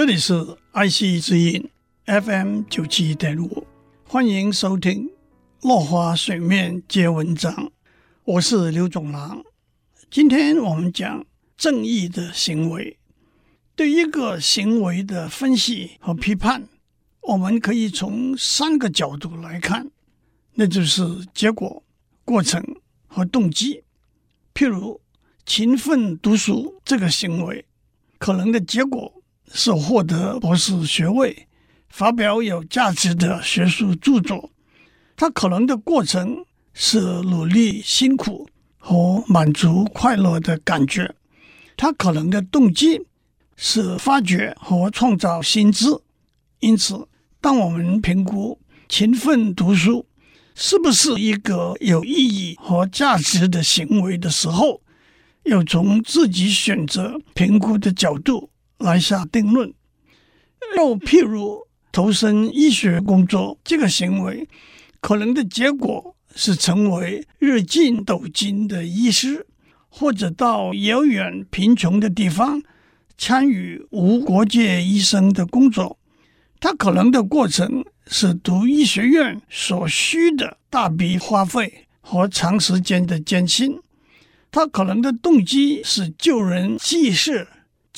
这里是爱惜之音 FM 九七点五，欢迎收听《落花水面皆文章》，我是刘总郎。今天我们讲正义的行为。对一个行为的分析和批判，我们可以从三个角度来看，那就是结果、过程和动机。譬如勤奋读书这个行为，可能的结果是获得博士学位，发表有价值的学术著作；它可能的过程是努力、辛苦和满足、快乐的感觉；它可能的动机。是发掘和创造新知，因此，当我们评估勤奋读书是不是一个有意义和价值的行为的时候，要从自己选择评估的角度来下定论。又譬如投身医学工作这个行为，可能的结果是成为日进斗金的医师，或者到遥远贫穷的地方。参与无国界医生的工作，他可能的过程是读医学院所需的大笔花费和长时间的艰辛。他可能的动机是救人济世，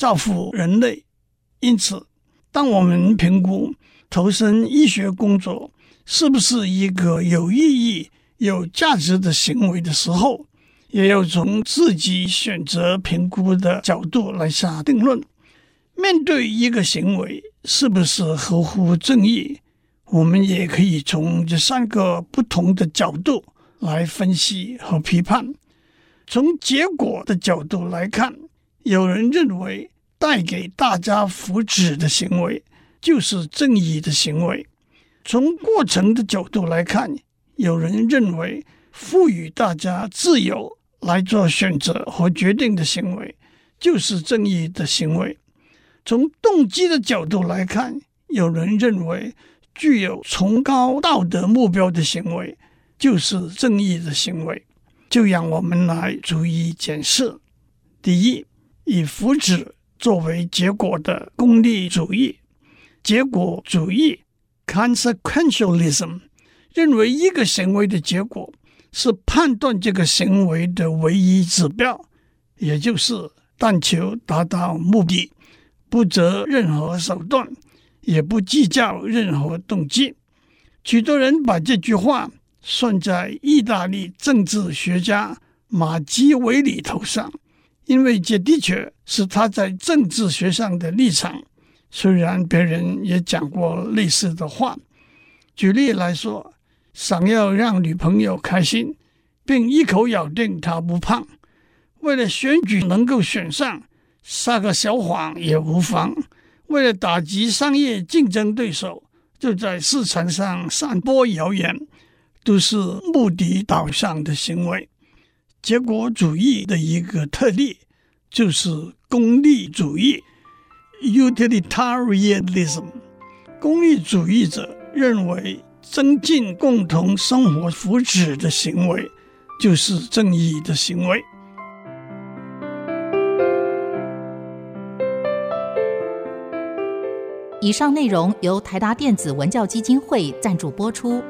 造福人类。因此，当我们评估投身医学工作是不是一个有意义、有价值的行为的时候，也要从自己选择评估的角度来下定论。面对一个行为是不是合乎正义，我们也可以从这三个不同的角度来分析和批判。从结果的角度来看，有人认为带给大家福祉的行为就是正义的行为；从过程的角度来看，有人认为赋予大家自由。来做选择和决定的行为，就是正义的行为。从动机的角度来看，有人认为具有崇高道德目标的行为，就是正义的行为。就让我们来逐一检视：第一，以福祉作为结果的功利主义，结果主义 （consequentialism） 认为一个行为的结果。是判断这个行为的唯一指标，也就是但求达到目的，不择任何手段，也不计较任何动机。许多人把这句话算在意大利政治学家马基维里头上，因为这的确是他在政治学上的立场。虽然别人也讲过类似的话，举例来说。想要让女朋友开心，并一口咬定她不胖，为了选举能够选上，撒个小谎也无妨。为了打击商业竞争对手，就在市场上散播谣言，都是目的导向的行为。结果主义的一个特例就是功利主义 （utilitarianism）。功利主义者认为。增进共同生活福祉的行为，就是正义的行为。以上内容由台达电子文教基金会赞助播出。